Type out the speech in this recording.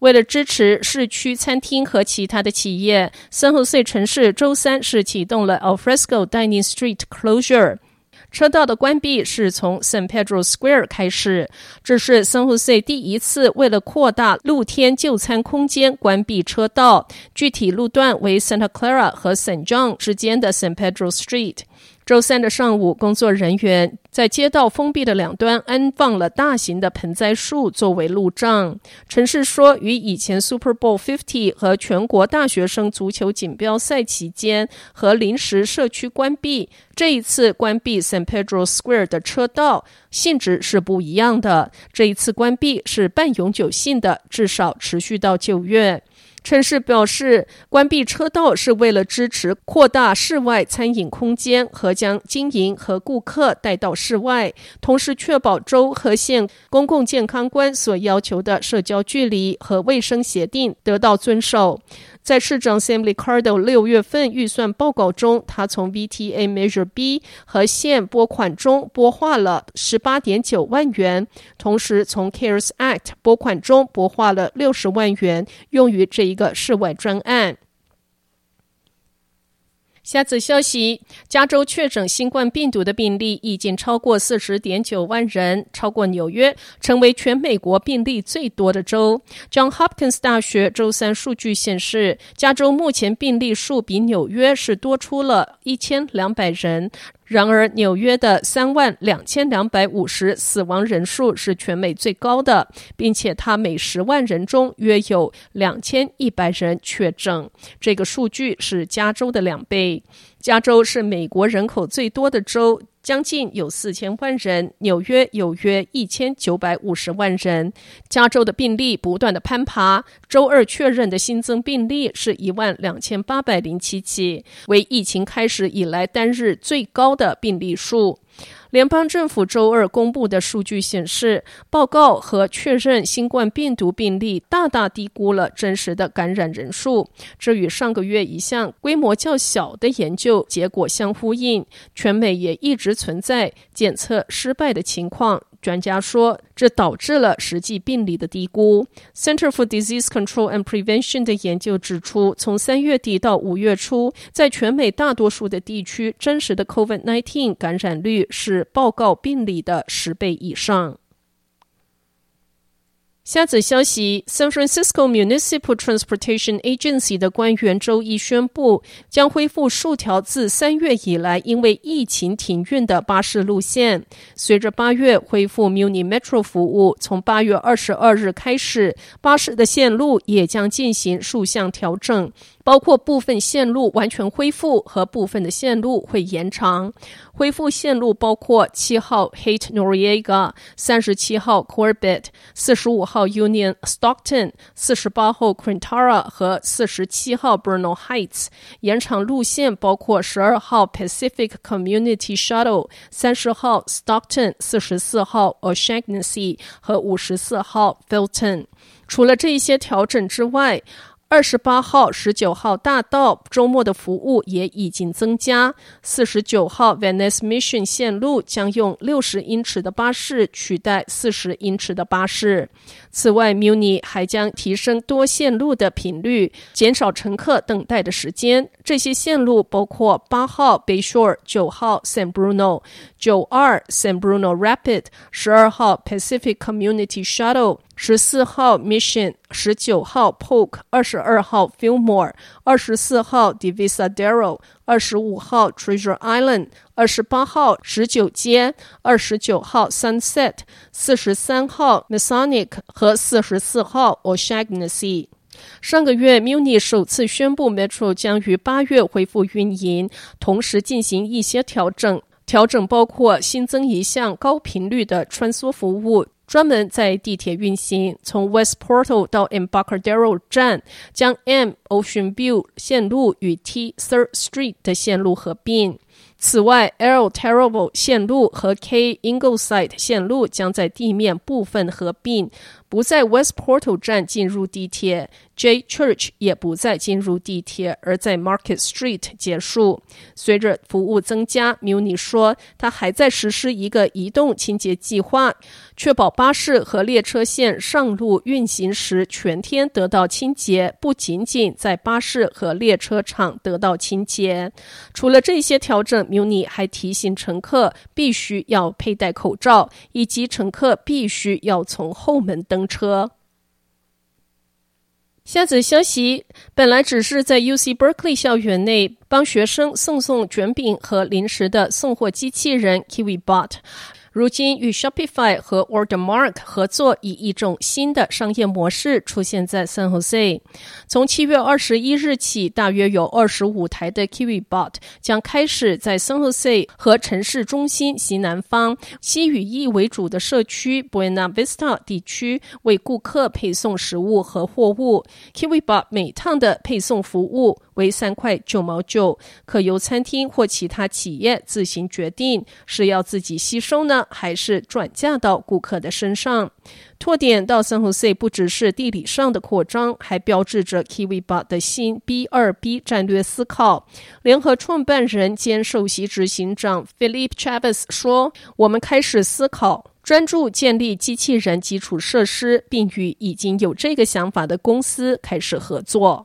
为了支持市区餐厅和其他的企业，San Jose 城市周三是启动了 Alfresco Dining Street Closure。车道的关闭是从 San Pedro Square 开始，这是 San Jose 第一次为了扩大露天就餐空间关闭车道。具体路段为 Santa Clara 和 San John 之间的 San Pedro Street。周三的上午，工作人员在街道封闭的两端安放了大型的盆栽树作为路障。城市说，与以前 Super Bowl 50和全国大学生足球锦标赛期间和临时社区关闭，这一次关闭 San Pedro Square 的车道性质是不一样的。这一次关闭是半永久性的，至少持续到九月。城市表示，关闭车道是为了支持扩大室外餐饮空间和将经营和顾客带到室外，同时确保州和县公共健康官所要求的社交距离和卫生协定得到遵守。在市长 Sam Liccardo 六月份预算报告中，他从 VTA Measure B 和县拨款中拨划了十八点九万元，同时从 CARES Act 拨款中拨划了六十万元，用于这一个室外专案。下次消息，加州确诊新冠病毒的病例已经超过四十点九万人，超过纽约，成为全美国病例最多的州。John Hopkins 大学周三数据显示，加州目前病例数比纽约是多出了一千两百人。然而，纽约的三万两千两百五十死亡人数是全美最高的，并且它每十万人中约有两千一百人确诊。这个数据是加州的两倍。加州是美国人口最多的州。将近有四千万人，纽约有约一千九百五十万人。加州的病例不断的攀爬，周二确认的新增病例是一万两千八百零七起，为疫情开始以来单日最高的病例数。联邦政府周二公布的数据显示，报告和确认新冠病毒病例大大低估了真实的感染人数。这与上个月一项规模较小的研究结果相呼应。全美也一直存在检测失败的情况。专家说，这导致了实际病例的低估。Center for Disease Control and Prevention 的研究指出，从三月底到五月初，在全美大多数的地区，真实的 COVID-19 感染率是报告病例的十倍以上。下则消息：San Francisco Municipal Transportation Agency 的官员周一宣布，将恢复数条自三月以来因为疫情停运的巴士路线。随着八月恢复 Muni Metro 服务，从八月二十二日开始，巴士的线路也将进行数项调整。包括部分线路完全恢复和部分的线路会延长。恢复线路包括七号 Haight Noriega、三十七号 Corbett、四十五号号 Union Stockton、四十八号 Quintara 和四十七号 Bruno Heights。延长路线包括十二号 Pacific Community Shuttle、三十号 Stockton、四十四号 O'Shaughnessy 和五十四号 Felton。除了这一些调整之外，二十八号、十九号大道周末的服务也已经增加。四十九号 Venice Mission 线路将用六十英尺的巴士取代四十英尺的巴士。此外，Muni 还将提升多线路的频率，减少乘客等待的时间。这些线路包括八号 Bayshore、九号 San Bruno、九二 San Bruno Rapid、十二号 Pacific Community Shuttle。十四号 Mission，十九号 Polk，二十二号 Fillmore，二十四号 Divisadero，二十五号 Treasure Island，二十八号十九街，二十九号 Sunset，四十三号 Masonic 和四十四号 O'Shaughnessy。上个月，Muni 首次宣布 Metro 将于八月恢复运营，同时进行一些调整。调整包括新增一项高频率的穿梭服务。专门在地铁运行，从 West Portal 到 Embarcadero 站，将 M Ocean View 线路与 T Third Street 的线路合并。此外，L Terrible 线路和 K Ingleside 线路将在地面部分合并。不在 West Portal 站进入地铁，J Church 也不再进入地铁，而在 Market Street 结束。随着服务增加，Muni 说，他还在实施一个移动清洁计划，确保巴士和列车线上路运行时全天得到清洁，不仅仅在巴士和列车场得到清洁。除了这些调整，Muni 还提醒乘客必须要佩戴口罩，以及乘客必须要从后门登车。下则消息，本来只是在 UC Berkeley 校园内帮学生送送卷饼和零食的送货机器人 KiwiBot。如今与 Shopify 和 Ordermark 合作，以一种新的商业模式出现在 San Jose。从七月二十一日起，大约有二十五台的 KiwiBot 将开始在 San Jose 和城市中心西南方西语裔为主的社区 Buena Vista 地区为顾客配送食物和货物。KiwiBot 每趟的配送服务为三块九毛九，可由餐厅或其他企业自行决定是要自己吸收呢，还是转嫁到顾客的身上？拓点到 San Jose 不只是地理上的扩张，还标志着 KiwiBot 的新 B 二 B 战略思考。联合创办人兼首席执行长 Philip Chavez 说：“我们开始思考，专注建立机器人基础设施，并与已经有这个想法的公司开始合作。”